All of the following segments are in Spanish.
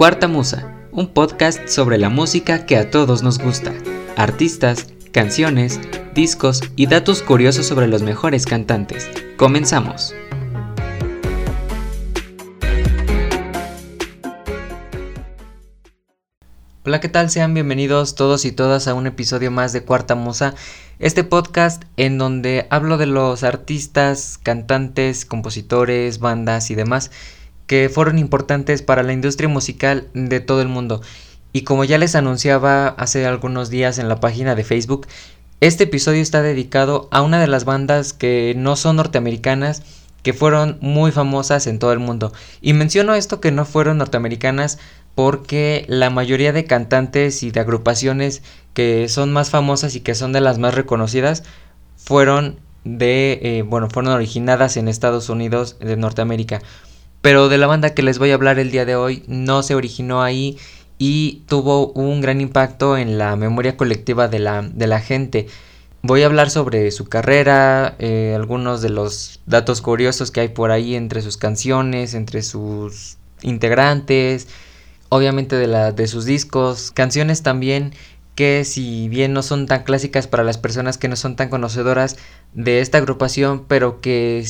Cuarta Musa, un podcast sobre la música que a todos nos gusta, artistas, canciones, discos y datos curiosos sobre los mejores cantantes. Comenzamos. Hola, ¿qué tal? Sean bienvenidos todos y todas a un episodio más de Cuarta Musa, este podcast en donde hablo de los artistas, cantantes, compositores, bandas y demás que fueron importantes para la industria musical de todo el mundo. Y como ya les anunciaba hace algunos días en la página de Facebook, este episodio está dedicado a una de las bandas que no son norteamericanas, que fueron muy famosas en todo el mundo. Y menciono esto que no fueron norteamericanas porque la mayoría de cantantes y de agrupaciones que son más famosas y que son de las más reconocidas fueron de, eh, bueno, fueron originadas en Estados Unidos de Norteamérica pero de la banda que les voy a hablar el día de hoy no se originó ahí y tuvo un gran impacto en la memoria colectiva de la, de la gente. Voy a hablar sobre su carrera, eh, algunos de los datos curiosos que hay por ahí entre sus canciones, entre sus integrantes, obviamente de, de sus discos, canciones también que si bien no son tan clásicas para las personas que no son tan conocedoras de esta agrupación, pero que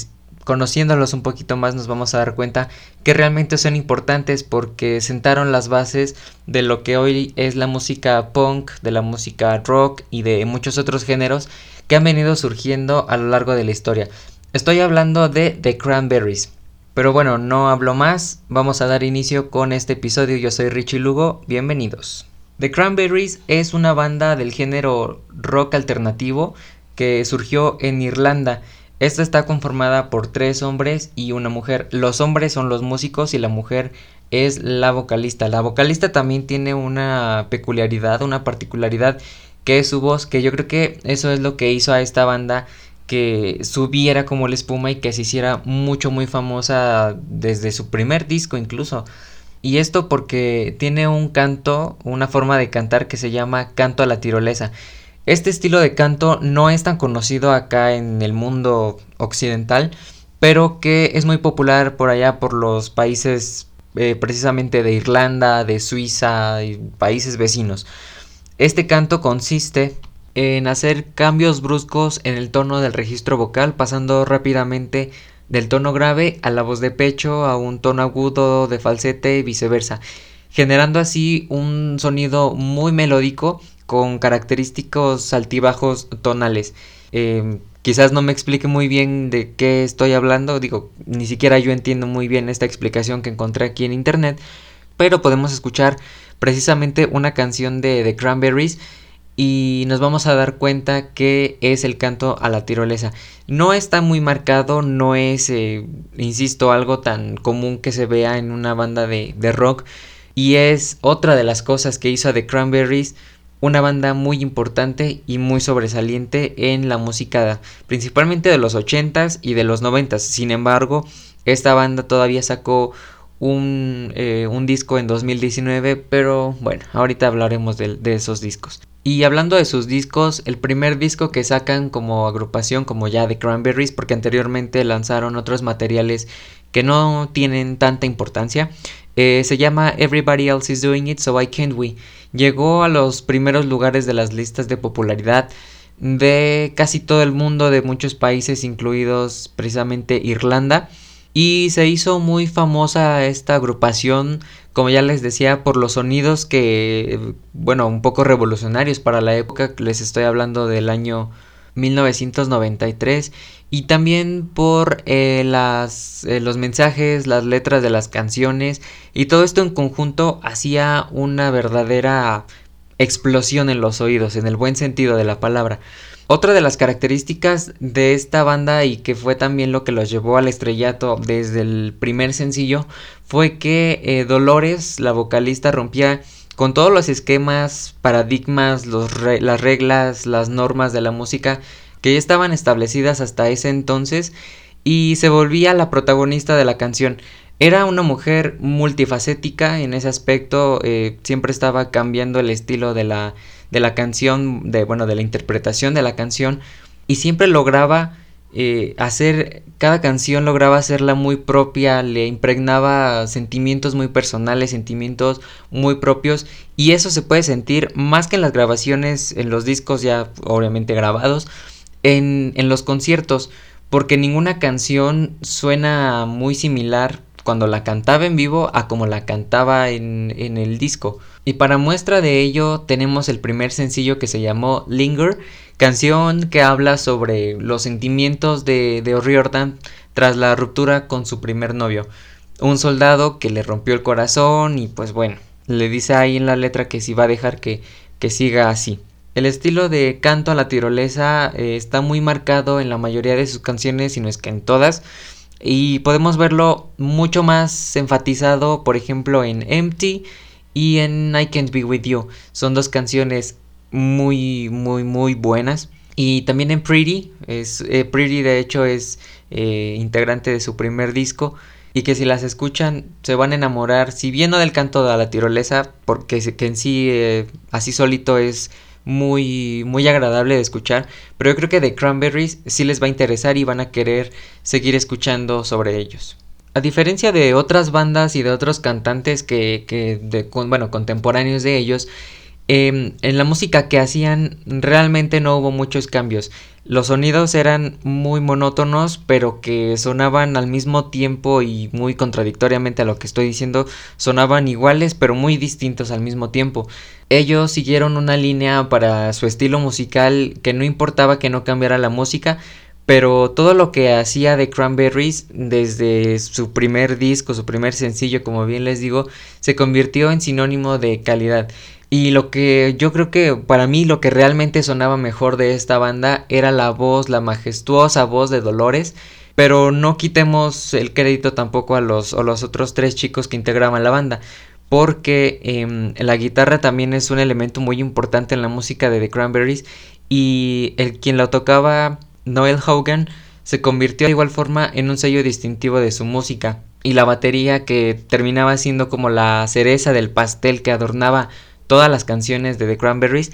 conociéndolos un poquito más nos vamos a dar cuenta que realmente son importantes porque sentaron las bases de lo que hoy es la música punk, de la música rock y de muchos otros géneros que han venido surgiendo a lo largo de la historia. Estoy hablando de The Cranberries. Pero bueno, no hablo más, vamos a dar inicio con este episodio. Yo soy Richie Lugo, bienvenidos. The Cranberries es una banda del género rock alternativo que surgió en Irlanda esta está conformada por tres hombres y una mujer. Los hombres son los músicos y la mujer es la vocalista. La vocalista también tiene una peculiaridad, una particularidad que es su voz, que yo creo que eso es lo que hizo a esta banda que subiera como la espuma y que se hiciera mucho muy famosa desde su primer disco incluso. Y esto porque tiene un canto, una forma de cantar que se llama canto a la tirolesa. Este estilo de canto no es tan conocido acá en el mundo occidental, pero que es muy popular por allá por los países eh, precisamente de Irlanda, de Suiza y países vecinos. Este canto consiste en hacer cambios bruscos en el tono del registro vocal, pasando rápidamente del tono grave a la voz de pecho, a un tono agudo de falsete y viceversa, generando así un sonido muy melódico con característicos altibajos tonales. Em, quizás no me explique muy bien de qué estoy hablando, digo, ni siquiera yo entiendo muy bien esta explicación que encontré aquí en internet, pero podemos escuchar precisamente una canción de The Cranberries y nos vamos a dar cuenta que es el canto a la tirolesa. No está muy marcado, no es, eh, insisto, algo tan común que se vea en una banda de, de rock y es otra de las cosas que hizo The Cranberries una banda muy importante y muy sobresaliente en la música principalmente de los 80s y de los 90s. Sin embargo, esta banda todavía sacó un, eh, un disco en 2019, pero bueno, ahorita hablaremos de, de, esos discos. Y hablando de sus discos, el primer disco que sacan como agrupación, como ya de Cranberries, porque anteriormente lanzaron otros materiales que no tienen tanta importancia, eh, se llama Everybody Else is Doing It, So Why Can't We. Llegó a los primeros lugares de las listas de popularidad de casi todo el mundo, de muchos países, incluidos precisamente Irlanda. Y se hizo muy famosa esta agrupación, como ya les decía, por los sonidos que, bueno, un poco revolucionarios para la época. Les estoy hablando del año 1993 y también por eh, las, eh, los mensajes, las letras de las canciones y todo esto en conjunto hacía una verdadera explosión en los oídos, en el buen sentido de la palabra. Otra de las características de esta banda y que fue también lo que los llevó al estrellato desde el primer sencillo fue que eh, Dolores, la vocalista, rompía con todos los esquemas, paradigmas, las reglas, las normas de la música que ya estaban establecidas hasta ese entonces y se volvía la protagonista de la canción. Era una mujer multifacética en ese aspecto, eh, siempre estaba cambiando el estilo de la, de la canción, de, bueno, de la interpretación de la canción y siempre lograba eh, hacer cada canción lograba hacerla muy propia, le impregnaba sentimientos muy personales, sentimientos muy propios y eso se puede sentir más que en las grabaciones, en los discos ya obviamente grabados, en, en los conciertos, porque ninguna canción suena muy similar cuando la cantaba en vivo a como la cantaba en, en el disco. Y para muestra de ello tenemos el primer sencillo que se llamó Linger, canción que habla sobre los sentimientos de, de O'Riordan tras la ruptura con su primer novio. Un soldado que le rompió el corazón y pues bueno, le dice ahí en la letra que si va a dejar que, que siga así. El estilo de canto a la tirolesa eh, está muy marcado en la mayoría de sus canciones, si no es que en todas. Y podemos verlo mucho más enfatizado, por ejemplo, en Empty y en I Can't Be With You. Son dos canciones muy, muy, muy buenas. Y también en Pretty, es, eh, Pretty de hecho es eh, integrante de su primer disco y que si las escuchan se van a enamorar, si bien no del canto de la tirolesa, porque que en sí eh, así solito es muy, muy agradable de escuchar, pero yo creo que de Cranberries sí les va a interesar y van a querer seguir escuchando sobre ellos. A diferencia de otras bandas y de otros cantantes que, que de, bueno, contemporáneos de ellos, Em, en la música que hacían realmente no hubo muchos cambios. Los sonidos eran muy monótonos, pero que sonaban al mismo tiempo y muy contradictoriamente a lo que estoy diciendo, sonaban iguales pero muy distintos al mismo tiempo. Ellos siguieron una línea para su estilo musical que no importaba que no cambiara la música, pero todo lo que hacía de Cranberries desde su primer disco, su primer sencillo, como bien les digo, se convirtió en sinónimo de calidad. Y lo que yo creo que para mí lo que realmente sonaba mejor de esta banda era la voz, la majestuosa voz de Dolores. Pero no quitemos el crédito tampoco a los, los otros tres chicos que integraban la banda. Porque em, la guitarra también es un elemento muy importante en la música de The Cranberries. Y el quien lo tocaba, Noel Hogan, se convirtió de igual forma en un sello distintivo de su música. Y la batería que terminaba siendo como la cereza del pastel que adornaba todas las canciones de The Cranberries,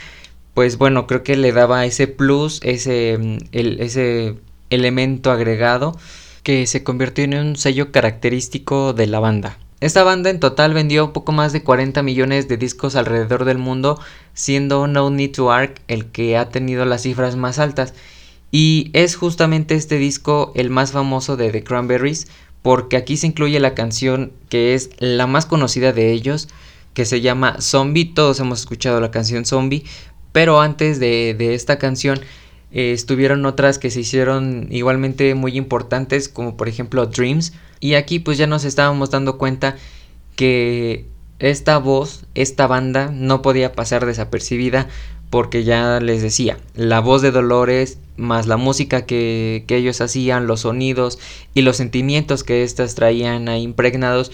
pues bueno, creo que le daba ese plus, ese, mm, ese elemento agregado que se convirtió en un sello característico de la banda. Esta banda en total vendió poco más de 40 millones de discos alrededor del mundo, siendo No Need to Arc el que ha tenido las cifras más altas. Y es justamente este disco el más famoso de The Cranberries, porque aquí se incluye la canción que es la más conocida de ellos, que se llama Zombie. Todos hemos escuchado la canción Zombie, pero antes de, esta canción eh, estuvieron otras que se hicieron igualmente muy importantes, como por ejemplo Dreams. Y aquí pues ya nos estábamos dando cuenta que esta voz, esta banda no podía pasar desapercibida porque ya les decía, la voz de Dolores más la música que, que ellos hacían, los sonidos y los sentimientos que éstas traían ahí impregnados,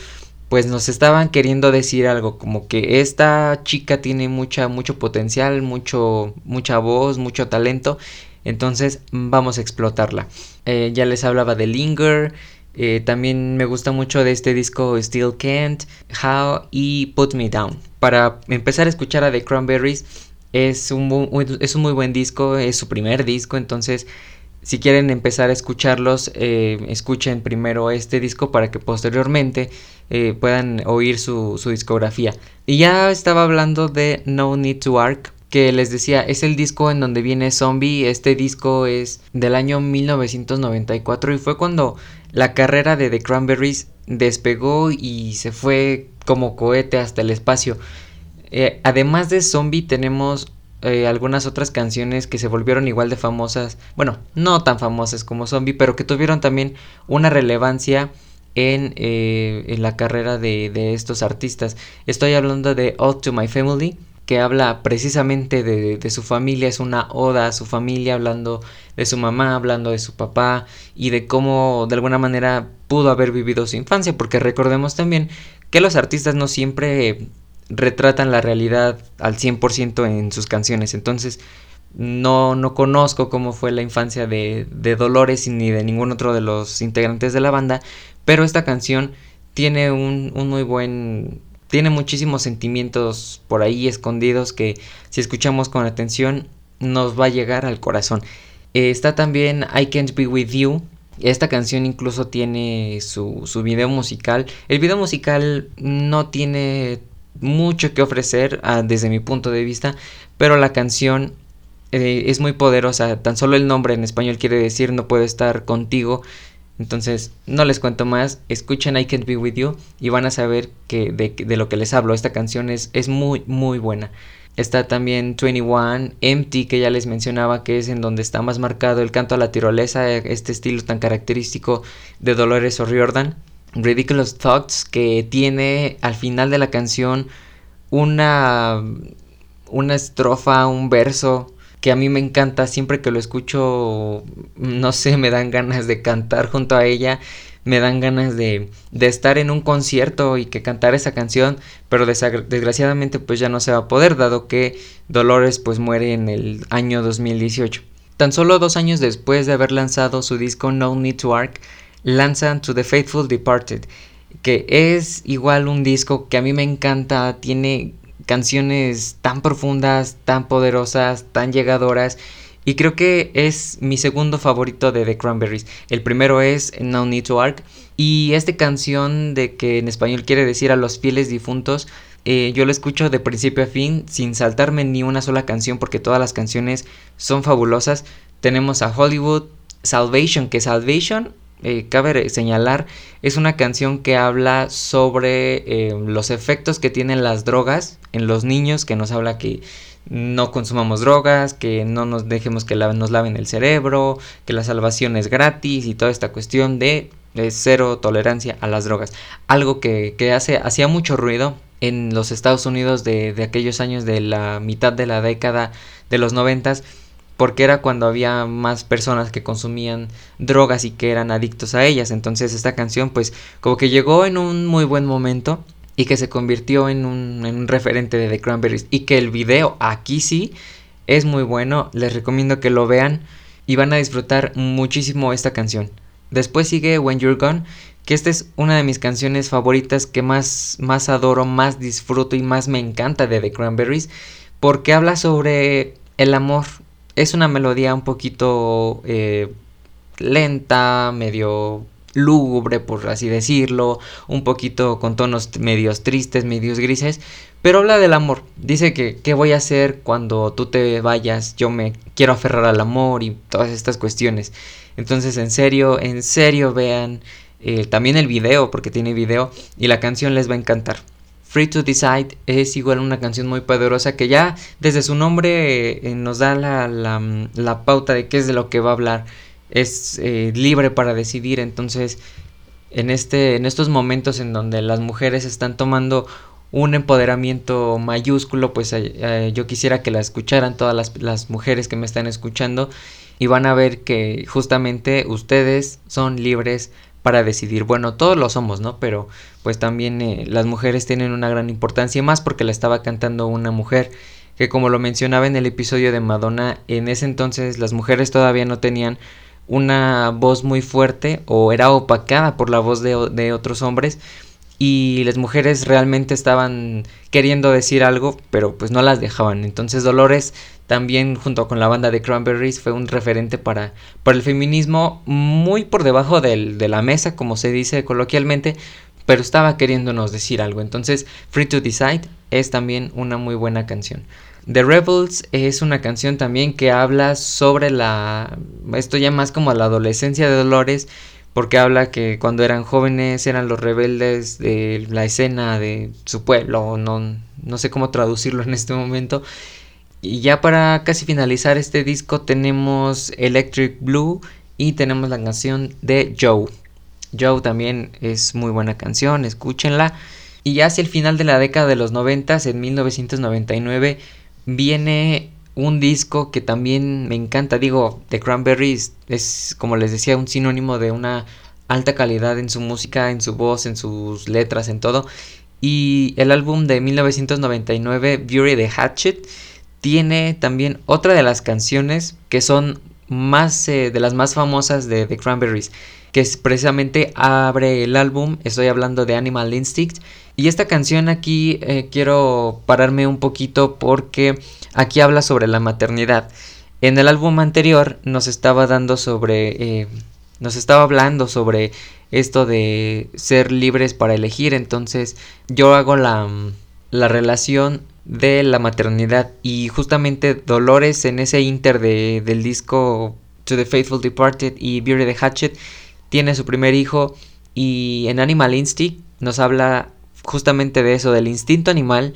pues nos estaban queriendo decir algo como que esta chica tiene mucha mucho potencial, mucho mucha voz, mucho talento, entonces vamos a explotarla. Eh, ya les hablaba de Linger, eh, también me gusta mucho de este disco Still Can't, How y Put Me Down. Para empezar a escuchar a The Cranberries es un, es un muy buen disco, es su primer disco, entonces si quieren empezar a escucharlos, eh, escuchen primero este disco para que posteriormente eh, puedan oír su, discografía. Y ya estaba hablando de No Need to Arc, que les decía, es el disco en donde viene Zombie. Este disco es del año 1994 y fue cuando la carrera de The Cranberries despegó y se fue como cohete hasta el espacio. Eh, además de Zombie tenemos eh, algunas otras canciones que se volvieron igual de famosas, bueno, no tan famosas como Zombie, pero que tuvieron también una relevancia en, eh, la carrera de, estos artistas. Estoy hablando de All to My Family, que habla precisamente de, su familia, es una oda a su familia, hablando de su mamá, hablando de su papá y de cómo de alguna manera pudo haber vivido su infancia, porque recordemos también que los artistas no siempre retratan la realidad al 100% en sus canciones. Entonces, no, no conozco cómo fue la infancia de, de, Dolores ni de ningún otro de los integrantes de la banda, pero esta canción tiene un, un muy buen... tiene muchísimos sentimientos por ahí escondidos que si escuchamos con atención nos va a llegar al corazón. Eh, está también I Can't Be With You. Esta canción incluso tiene su, su video musical. El video musical no tiene mucho que ofrecer ah, desde mi punto de vista, pero la canción eh, es muy poderosa. Tan solo el nombre en español quiere decir no puedo estar contigo. Entonces, no les cuento más, escuchen I Can't Be With You y van a saber que de, lo que les hablo. Esta canción es, es muy, muy buena. Está también 21, Empty, que ya les mencionaba, que es en donde está más marcado el canto a la tirolesa, este estilo tan característico de Dolores O'Riordan. Ridiculous Thoughts, que tiene al final de la canción una, una estrofa, un verso que a mí me encanta, siempre que lo escucho, no sé, me dan ganas de cantar junto a ella, me dan ganas de, de estar en un concierto y que cantar esa canción, pero desgraciadamente pues ya no se va a poder, dado que Dolores pues muere en el año 2018. Tan solo dos años después de haber lanzado su disco No Need to Arc, lanzan To the Faithful Departed, que es igual un disco que a mí me encanta, tiene canciones tan profundas, tan poderosas, tan llegadoras. Y creo que es mi segundo favorito de The Cranberries. El primero es No Need to Arc. Y esta canción de que en español quiere decir a los fieles difuntos, eh, yo lo escucho de principio a fin sin saltarme ni una sola canción porque todas las canciones son fabulosas. Tenemos a Hollywood, Salvation, que Salvation eh, cabe señalar, es una canción que habla sobre eh, los efectos que tienen las drogas en los niños, que nos habla que no consumamos drogas, que no nos dejemos que nos laven el cerebro, que la salvación es gratis y toda esta cuestión de, cero tolerancia a las drogas. Algo que, hace, hacía mucho ruido en los Estados Unidos de, de aquellos años de la mitad de la década de los noventas porque era cuando había más personas que consumían drogas y que eran adictos a ellas. Entonces esta canción pues como que llegó en un muy buen momento y que se convirtió en un, en un referente de The Cranberries y que el video aquí sí es muy bueno, les recomiendo que lo vean y van a disfrutar muchísimo esta canción. Después sigue When You're Gone, que esta es una de mis canciones favoritas que más, más adoro, más disfruto y más me encanta de The Cranberries, porque habla sobre el amor, es una melodía un poquito eh, lenta, medio lúgubre, por así decirlo, un poquito con tonos medios tristes, medios grises, pero habla del amor. Dice que qué voy a hacer cuando tú te vayas, yo me quiero aferrar al amor y todas estas cuestiones. Entonces, en serio, en serio vean eh, también el video, porque tiene video, y la canción les va a encantar. Free to Decide es igual una canción muy poderosa que ya desde su nombre eh, nos da la, la, pauta de qué es de lo que va a hablar. Es eh, libre para decidir, entonces en, este, en estos momentos en donde las mujeres están tomando un empoderamiento mayúsculo, pues eh, yo quisiera que la escucharan todas las, las mujeres que me están escuchando y van a ver que justamente ustedes son libres para decidir. Bueno, todos lo somos, ¿no? Pero pues también eh, las mujeres tienen una gran importancia, más porque la estaba cantando una mujer que como lo mencionaba en el episodio de Madonna, en ese entonces las mujeres todavía no tenían una voz muy fuerte o era opacada por la voz de, de otros hombres y las mujeres realmente estaban queriendo decir algo, pero pues no las dejaban. Entonces Dolores también junto con la banda de Cranberries fue un referente para, para el feminismo muy por debajo del, de la mesa, como se dice coloquialmente, pero estaba queriéndonos decir algo. Entonces Free to Decide es también una muy buena canción. The Rebels es una canción también que habla sobre la... esto ya más como la adolescencia de Dolores porque habla que cuando eran jóvenes eran los rebeldes de la escena de su pueblo, no, no sé cómo traducirlo en este momento. Y ya para casi finalizar este disco tenemos Electric Blue y tenemos la canción de Joe. Joe también es muy buena canción, escúchenla. Y ya hacia el final de la década de los 90, en 1999, viene un disco que también me encanta. Digo, The Cranberries es, como les decía, un sinónimo de una alta calidad en su música, en su voz, en sus letras, en todo. Y el álbum de 1999, Beauty the Hatchet, tiene también otra de las canciones que son más eh, de las más famosas de The Cranberries, que es precisamente abre el álbum. Estoy hablando de Animal Instinct. Y esta canción aquí eh, quiero pararme un poquito porque Aquí habla sobre la maternidad. En el álbum anterior nos estaba dando sobre... Eh, nos estaba hablando sobre esto de ser libres para elegir. Entonces yo hago la, la relación de la maternidad y justamente Dolores en ese inter de, del disco To the Faithful Departed y Beauty the Hatchet tiene su primer hijo y en Animal Instinct nos habla justamente de eso, del instinto animal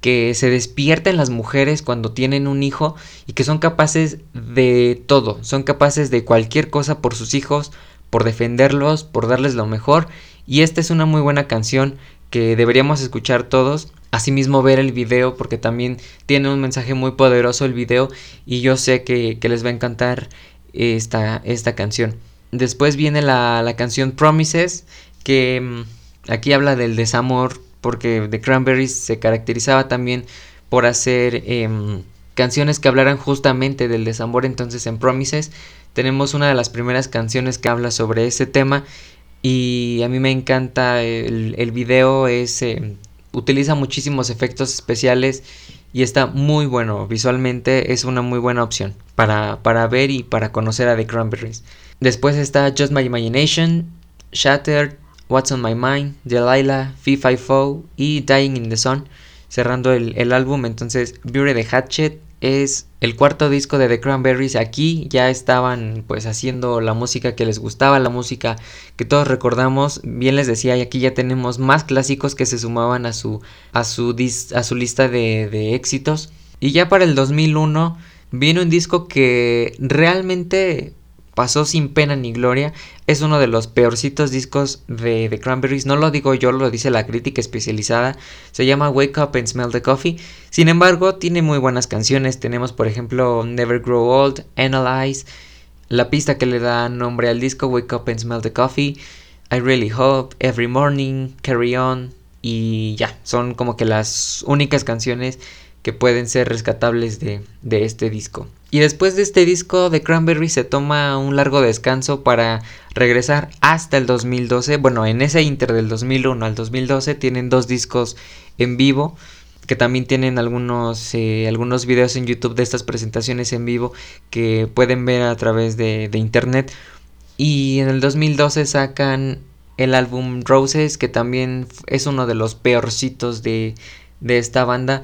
que se despierta en las mujeres cuando tienen un hijo y que son capaces de todo, son capaces de cualquier cosa por sus hijos, por defenderlos, por darles lo mejor y esta es una muy buena canción que deberíamos escuchar todos, asimismo ver el video porque también tiene un mensaje muy poderoso el video y yo sé que, les va a encantar esta, esta canción. Después viene la, la canción Promises que mm, aquí habla del desamor porque The Cranberries se caracterizaba también por hacer em, canciones que hablaran justamente del desamor. Entonces en Promises tenemos una de las primeras canciones que habla sobre ese tema y a mí me encanta el, el video, es, em, utiliza muchísimos efectos especiales y está muy bueno visualmente, es una muy buena opción para, para ver y para conocer a The Cranberries. Después está Just My Imagination, Shattered, What's on My Mind, Delilah, Fee Fi Fo y Dying in the Sun, cerrando el, álbum. Entonces, Beauty the Hatchet es el cuarto disco de The Cranberries. Aquí ya estaban pues haciendo la música que les gustaba, la música que todos recordamos. Bien les decía, y aquí ya tenemos más clásicos que se sumaban a su, a su, a su lista de, de éxitos. Y ya para el 2001 viene un disco que realmente pasó sin pena ni gloria. Es uno de los peorcitos discos de The Cranberries. No lo digo yo, lo dice la crítica especializada. Se llama Wake Up and Smell the Coffee. Sin embargo, tiene muy buenas canciones. Tenemos, por ejemplo, Never Grow Old, Analyze, la pista que le da nombre al disco, Wake Up and Smell the Coffee. I Really Hope, Every Morning, Carry On. Y ya, son como que las únicas canciones que pueden ser rescatables de, de este disco. Y después de este disco de Cranberry se toma un largo descanso para regresar hasta el 2012. Bueno, en ese inter del 2001 al 2012 tienen dos discos en vivo que también tienen algunos, eh, algunos videos en YouTube de estas presentaciones en vivo que pueden ver a través de, de internet. Y en el 2012 sacan el álbum Roses, que también es uno de los peorcitos de, de esta banda.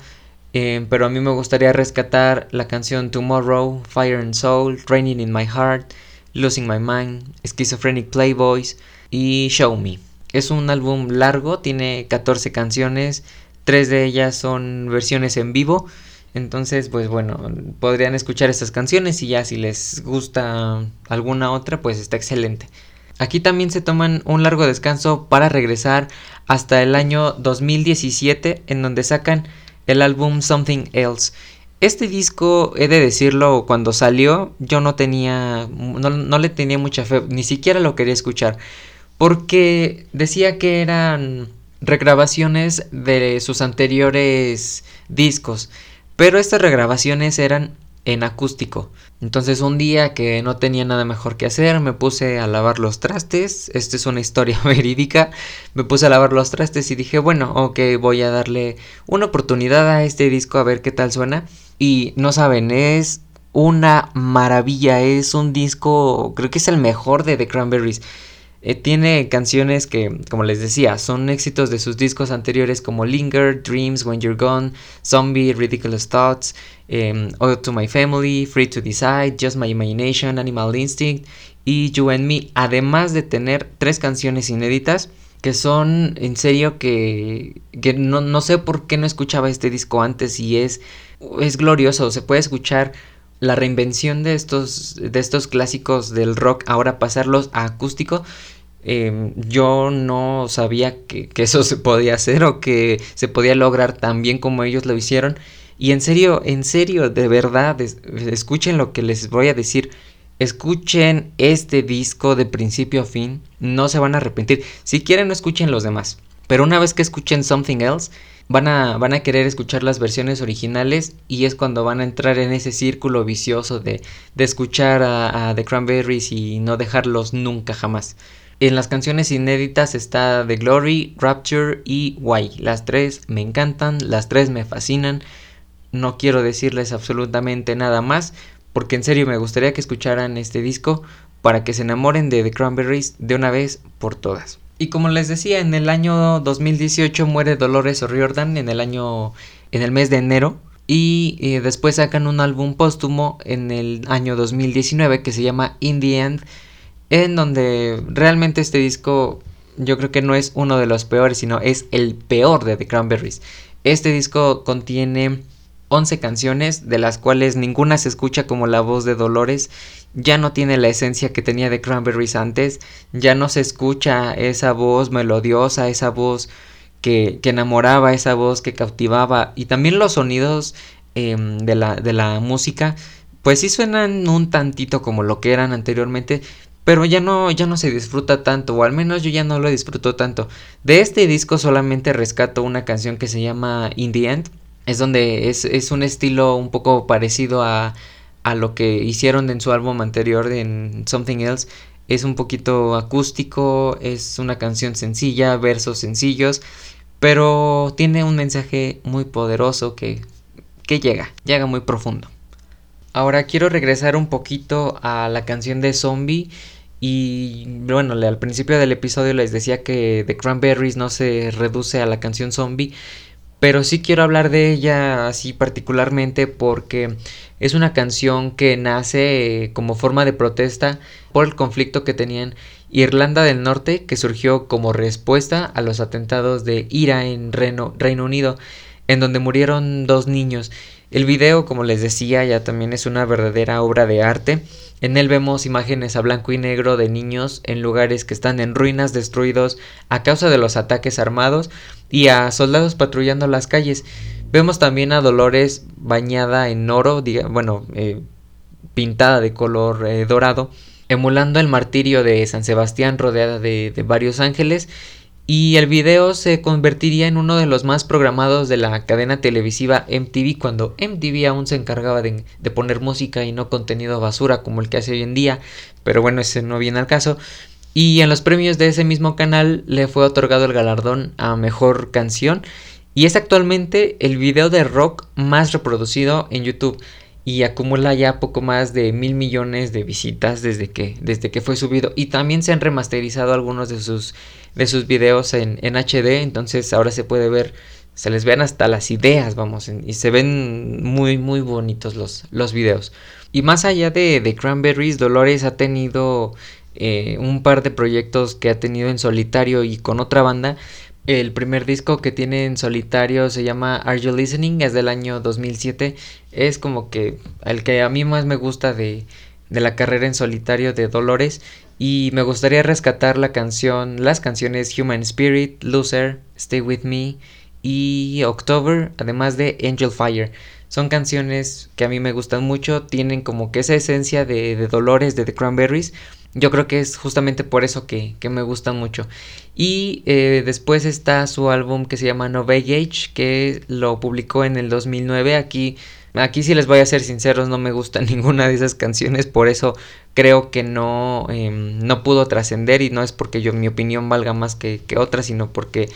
Eh, pero a mí me gustaría rescatar la canción Tomorrow, Fire and Soul, Raining in My Heart, Losing My Mind, Schizophrenic Playboys y Show Me. Es un álbum largo, tiene 14 canciones, tres de ellas son versiones en vivo. Entonces, pues bueno, podrían escuchar estas canciones y ya si les gusta alguna otra, pues está excelente. Aquí también se toman un largo descanso para regresar hasta el año 2017 en donde sacan el álbum Something Else. Este disco, he de decirlo, cuando salió yo no tenía, no, le tenía mucha fe, ni siquiera lo quería escuchar, porque decía que eran regrabaciones de sus anteriores discos, pero estas regrabaciones eran en acústico. Entonces un día que no tenía nada mejor que hacer, me puse a lavar los trastes. Esta es una historia verídica. Me puse a lavar los trastes y dije, bueno, ok, voy a darle una oportunidad a este disco a ver qué tal suena. Y no saben, es una maravilla. Es un disco, creo que es el mejor de The Cranberries. Eh, tiene canciones que, como les decía, son éxitos de sus discos anteriores como Linger, Dreams, When You're Gone, Zombie, Ridiculous Thoughts, eh, to My Family, Free to Decide, Just My Imagination, Animal Instinct y You and Me, además de tener tres canciones inéditas que son en serio que, que no, no, sé por qué no escuchaba este disco antes y es, es glorioso, se puede escuchar la reinvención de estos, de estos clásicos del rock, ahora pasarlos a acústico, Em, yo no sabía que, eso se podía hacer o que se podía lograr tan bien como ellos lo hicieron. Y en serio, en serio, de verdad, escuchen lo que les voy a decir. Escuchen este disco de principio a fin. No se van a arrepentir. Si quieren, no escuchen los demás. Pero una vez que escuchen Something Else, van a, van a querer escuchar las versiones originales y es cuando van a entrar en ese círculo vicioso de, de escuchar a, a The Cranberries y no dejarlos nunca jamás. En las canciones inéditas está The Glory, Rapture y Why. Las tres me encantan, las tres me fascinan. No quiero decirles absolutamente nada más porque en serio me gustaría que escucharan este disco para que se enamoren de The Cranberries de una vez por todas. Y como les decía, en el año 2018 muere Dolores O'Riordan en el año en el mes de enero y eh, después sacan un álbum póstumo en el año 2019 que se llama In the End en donde realmente este disco yo creo que no es uno de los peores, sino es el peor de The Cranberries. Este disco contiene 11 canciones, de las cuales ninguna se escucha como la voz de Dolores, ya no tiene la esencia que tenía The Cranberries antes, ya no se escucha esa voz melodiosa, esa voz que, enamoraba, esa voz que cautivaba, y también los sonidos em, de, la, de la música, pues sí suenan un tantito como lo que eran anteriormente, pero ya no, ya no se disfruta tanto, o al menos yo ya no lo disfruto tanto. De este disco solamente rescato una canción que se llama In the End, es donde es, es un estilo un poco parecido a, a lo que hicieron en su álbum anterior, en Something Else. Es un poquito acústico, es una canción sencilla, versos sencillos, pero tiene un mensaje muy poderoso que, que llega, llega muy profundo. Ahora quiero regresar un poquito a la canción de Zombie y bueno, al principio del episodio les decía que The Cranberries no se reduce a la canción zombie, pero sí quiero hablar de ella así particularmente porque es una canción que nace como forma de protesta por el conflicto que tenían Irlanda del Norte, que surgió como respuesta a los atentados de Ira en Reino, Reino Unido, en donde murieron dos niños. El video, como les decía, ya también es una verdadera obra de arte en él vemos imágenes a blanco y negro de niños en lugares que están en ruinas destruidos a causa de los ataques armados y a soldados patrullando las calles. Vemos también a Dolores bañada en oro, bueno, eh, pintada de color eh, dorado, emulando el martirio de San Sebastián rodeada de varios ángeles y el video se convertiría en uno de los más programados de la cadena televisiva MTV cuando MTV aún se encargaba de, poner música y no contenido basura como el que hace hoy en día, pero bueno, ese no viene al caso. Y en los premios de ese mismo canal le fue otorgado el galardón a Mejor Canción y es actualmente el video de rock más reproducido en YouTube y acumula ya poco más de mil millones de visitas desde que, desde que fue subido. Y también se han remasterizado algunos de sus, de sus videos en, en HD, entonces ahora se puede ver, se les ven hasta las ideas, vamos, y se ven muy, muy bonitos los, los videos. Y más allá de, de Cranberries, Dolores ha tenido eh, un par de proyectos que ha tenido en solitario y con otra banda el primer disco que tiene en solitario se llama Are You Listening, es del año 2007. Es como que el que a mí más me gusta de, de la carrera en solitario de Dolores. Y me gustaría rescatar la canción, las canciones Human Spirit, Loser, Stay With Me y October, además de Angel Fire. Son canciones que a mí me gustan mucho, tienen como que esa esencia de, de Dolores de The Cranberries yo creo que es justamente por eso que, me gusta mucho. Y eh, después está su álbum que se llama No Age, que lo publicó en el 2009. Aquí, aquí si les voy a ser sinceros, no me gusta ninguna de esas canciones, por eso creo que no, em, no pudo trascender y no es porque yo mi opinión valga más que, que otra, sino porque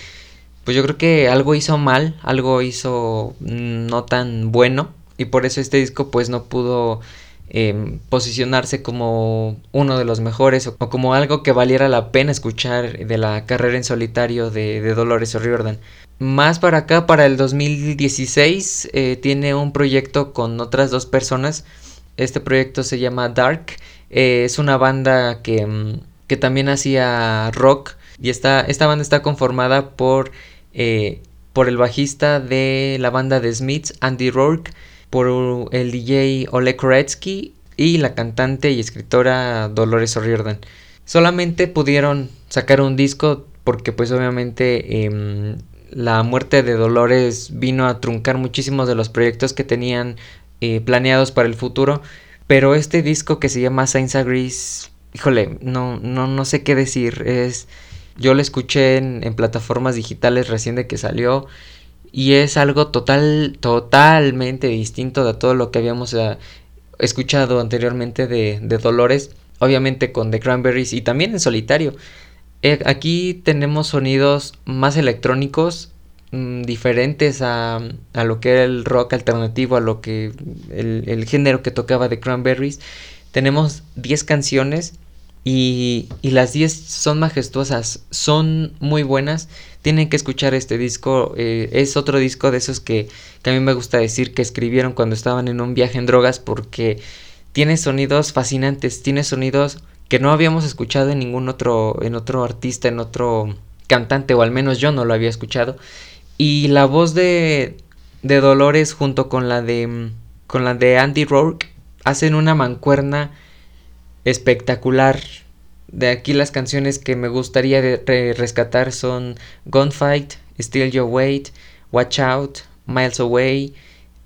pues yo creo que algo hizo mal, algo hizo no tan bueno y por eso este disco pues no pudo Em, posicionarse como uno de los mejores o, como algo que valiera la pena escuchar de la carrera en solitario de, Dolores O'Riordan. Más para acá, para el 2016, eh, tiene un proyecto con otras dos personas. Este proyecto se llama Dark. Eh, es una banda que, mm, que, también hacía rock. Y esta, banda está conformada por, eh, por el bajista de la banda de Smiths, Andy Rourke por el DJ Oleg Koretsky y la cantante y escritora Dolores O'Riordan. Solamente pudieron sacar un disco porque pues obviamente em, la muerte de Dolores vino a truncar muchísimos de los proyectos que tenían eh, planeados para el futuro. Pero este disco que se llama Saints Gris, híjole, no, no, no sé qué decir. Es, yo lo escuché en, en plataformas digitales recién de que salió y es algo total, totalmente distinto de todo lo que habíamos eh, escuchado anteriormente de, Dolores, obviamente con The Cranberries y también en solitario. Eh, aquí tenemos sonidos más electrónicos, mm, diferentes a, a, lo que era el rock alternativo, a lo que el, el género que tocaba de Cranberries. Tenemos 10 canciones y, y, las 10 son majestuosas, son muy buenas. Tienen que escuchar este disco. Eh, es otro disco de esos que, que, a mí me gusta decir que escribieron cuando estaban en un viaje en drogas porque tiene sonidos fascinantes, tiene sonidos que no habíamos escuchado en ningún otro, en otro artista, en otro cantante, o al menos yo no lo había escuchado. Y la voz de, de Dolores junto con la de, con la de Andy Rourke hacen una mancuerna espectacular. De aquí las canciones que me gustaría rescatar son Gunfight, Still Your Weight, Watch Out, Miles Away,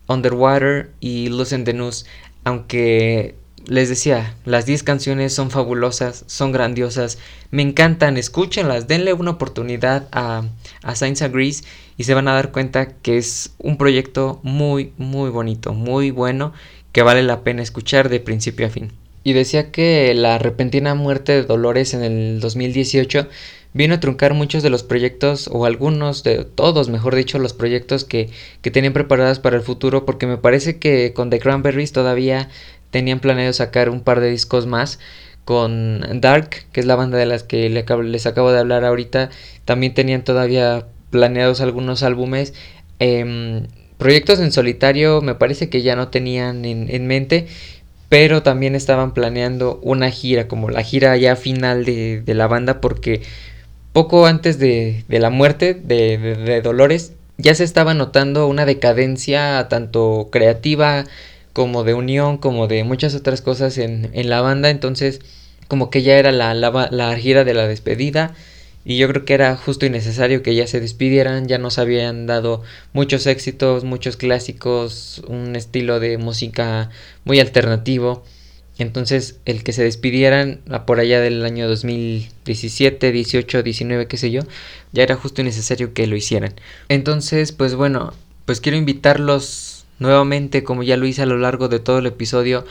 Underwater y Loosen the News. Aunque les decía, las 10 canciones son fabulosas, son grandiosas, me encantan, escúchenlas, denle una oportunidad a, a Science Agrees y se van a dar cuenta que es un proyecto muy, muy bonito, muy bueno, que vale la pena escuchar de principio a fin. Y decía que la repentina muerte de Dolores en el 2018 vino a truncar muchos de los proyectos, o algunos de todos, mejor dicho, los proyectos que, que tenían preparados para el futuro, porque me parece que con The Cranberries todavía tenían planeado sacar un par de discos más. Con Dark, que es la banda de las que les acabo de hablar ahorita, también tenían todavía planeados algunos álbumes. Eh, proyectos en solitario me parece que ya no tenían en, en mente, pero también estaban planeando una gira, como la gira ya final de, de la banda, porque poco antes de, de la muerte de, de, Dolores ya se estaba notando una decadencia tanto creativa como de unión, como de muchas otras cosas en, en la banda, entonces como que ya era la, la, la gira de la despedida y yo creo que era justo y necesario que ya se despidieran, ya nos habían dado muchos éxitos, muchos clásicos, un estilo de música muy alternativo. Entonces, el que se despidieran por allá del año 2017, 18, 19, qué sé yo, ya era justo y necesario que lo hicieran. Entonces, pues bueno, pues quiero invitarlos nuevamente, como ya lo hice a lo largo de todo el episodio,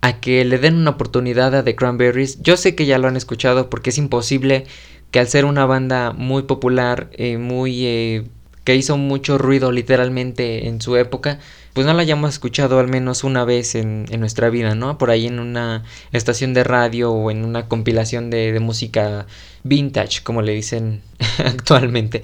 a que le den una oportunidad a The Cranberries. Yo sé que ya lo han escuchado porque es imposible que al ser una banda muy popular, eh, muy... Eh, que hizo mucho ruido literalmente en su época, pues no la hayamos escuchado al menos una vez en, en, nuestra vida, ¿no? Por ahí en una estación de radio o en una compilación de, de música vintage, como le dicen actualmente.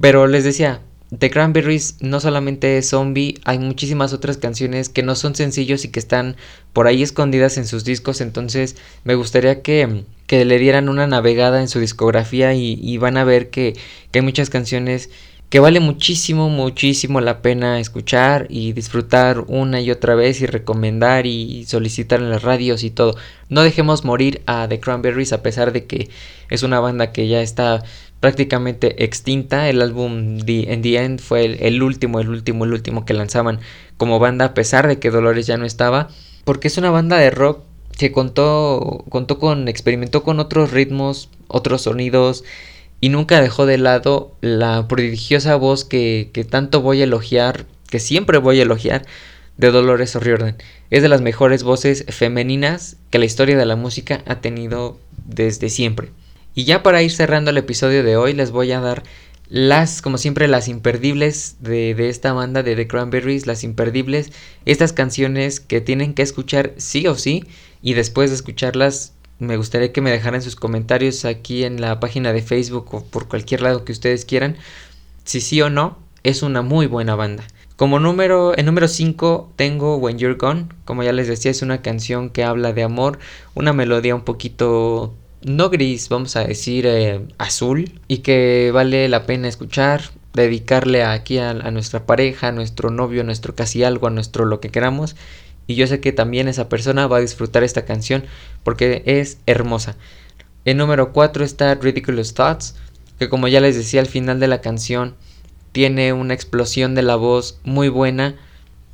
Pero les decía, The Cranberries no solamente es zombie, hay muchísimas otras canciones que no son sencillos y que están por ahí escondidas en sus discos, entonces me gustaría que que le dieran una navegada en su discografía y, van a ver que, que, hay muchas canciones que vale muchísimo, muchísimo la pena escuchar y disfrutar una y otra vez y recomendar y solicitar en las radios y todo. No dejemos morir a The Cranberries a pesar de que es una banda que ya está prácticamente extinta. El álbum The, In The End fue el, el último, el último, el último que lanzaban como banda a pesar de que Dolores ya no estaba. Porque es una banda de rock que contó, contó con, experimentó con otros ritmos, otros sonidos y nunca dejó de lado la prodigiosa voz que, que tanto voy a elogiar, que siempre voy a elogiar, de Dolores O'Riordan. Es de las mejores voces femeninas que la historia de la música ha tenido desde siempre. Y ya para ir cerrando el episodio de hoy les voy a dar las, como siempre, las imperdibles de, de, esta banda de The Cranberries, las imperdibles, estas canciones que tienen que escuchar sí o sí y después de escucharlas me gustaría que me dejaran sus comentarios aquí en la página de Facebook o por cualquier lado que ustedes quieran si sí o no es una muy buena banda. Como número, en número 5 tengo When You're Gone, como ya les decía es una canción que habla de amor, una melodía un poquito no gris, vamos a decir eh, azul y que vale la pena escuchar, dedicarle aquí a, a nuestra pareja, a nuestro novio, a nuestro casi algo, a nuestro lo que queramos y yo sé que también esa persona va a disfrutar esta canción porque es hermosa. En número 4 está Ridiculous Thoughts, que como ya les decía al final de la canción, tiene una explosión de la voz muy buena,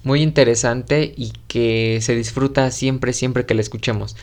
muy interesante y que se disfruta siempre, siempre que la escuchemos.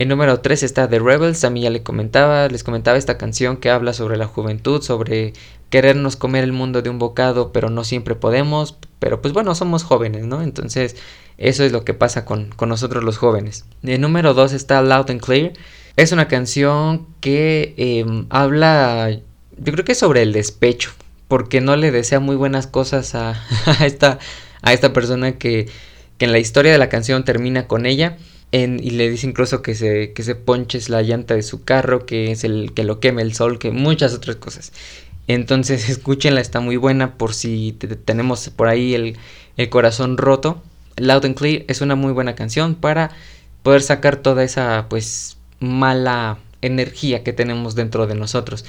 En número 3 está The Rebels, a mí ya le comentaba, les comentaba esta canción que habla sobre la juventud, sobre querernos comer el mundo de un bocado, pero no siempre podemos, pero pues bueno, somos jóvenes, ¿no? Entonces eso es lo que pasa con, nosotros los jóvenes. El número 2 está Loud and Clear. Es una canción que em, habla, yo creo que sobre el despecho. porque no le desea muy buenas cosas a, esta, a esta persona que, que, en la historia de la canción termina con ella. Y le dice incluso que se, que se ponches la llanta de su carro, que es el que lo queme el sol, que muchas otras cosas. Entonces escúchenla, está muy buena por si tenemos por ahí el, el corazón roto. Loud and Clear es una muy buena canción para poder sacar toda esa pues mala energía que tenemos dentro de nosotros.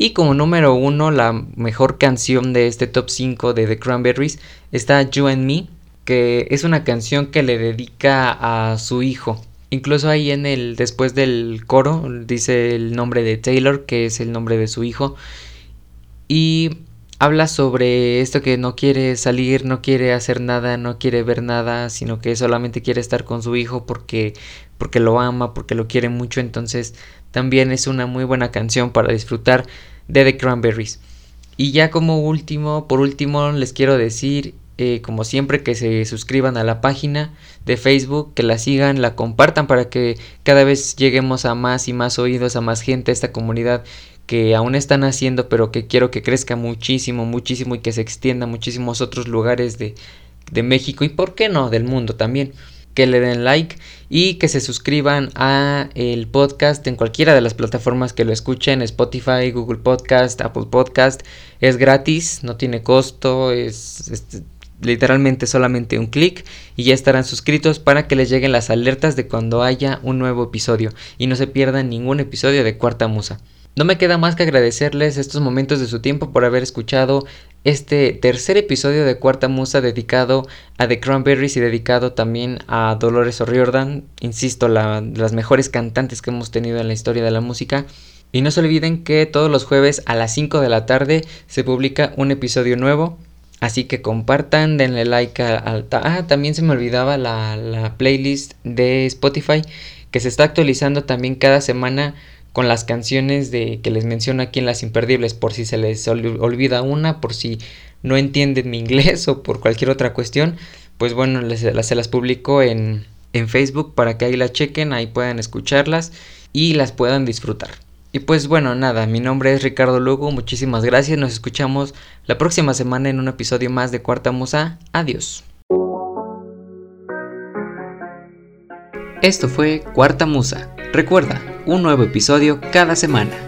Y como número uno, la mejor canción de este top 5 de The Cranberries está You and Me, que es una canción que le dedica a su hijo. Incluso ahí en el después del coro dice el nombre de Taylor, que es el nombre de su hijo. Y habla sobre esto que no quiere salir, no quiere hacer nada, no quiere ver nada, sino que solamente quiere estar con su hijo porque porque lo ama, porque lo quiere mucho, entonces también es una muy buena canción para disfrutar de The Cranberries. Y ya como último, por último, les quiero decir, eh, como siempre, que se suscriban a la página de Facebook, que la sigan, la compartan para que cada vez lleguemos a más y más oídos, a más gente, a esta comunidad que aún están haciendo, pero que quiero que crezca muchísimo, muchísimo y que se extienda a muchísimos otros lugares de, de México y, ¿por qué no?, del mundo también que le den like y que se suscriban a el podcast en cualquiera de las plataformas que lo escuchen, Spotify, Google Podcast, Apple Podcast. Es gratis, no tiene costo, es, literalmente solamente un clic y ya estarán suscritos para que les lleguen las alertas de cuando haya un nuevo episodio y no se pierdan ningún episodio de Cuarta Musa. No me queda más que agradecerles estos momentos de su tiempo por haber escuchado este tercer episodio de Cuarta Musa dedicado a The Cranberries y dedicado también a Dolores O'Riordan, insisto, las mejores cantantes que hemos tenido en la historia de la música. Y no se olviden que todos los jueves a las 5 de la tarde se publica un episodio nuevo. Así que compartan, denle like al... Ah, también se me olvidaba la, la playlist de Spotify que se está actualizando también cada semana con las canciones de que les menciono aquí en las imperdibles por si se les olvida una, por si no entienden mi inglés o por cualquier otra cuestión, pues bueno, les, se las publico en, en Facebook para que ahí las chequen, ahí puedan escucharlas y las puedan disfrutar. Y pues bueno, nada, mi nombre es Ricardo Lugo, muchísimas gracias, nos escuchamos la próxima semana en un episodio más de Cuarta Musa, adiós. Esto fue Cuarta Musa. Recuerda, un nuevo episodio cada semana.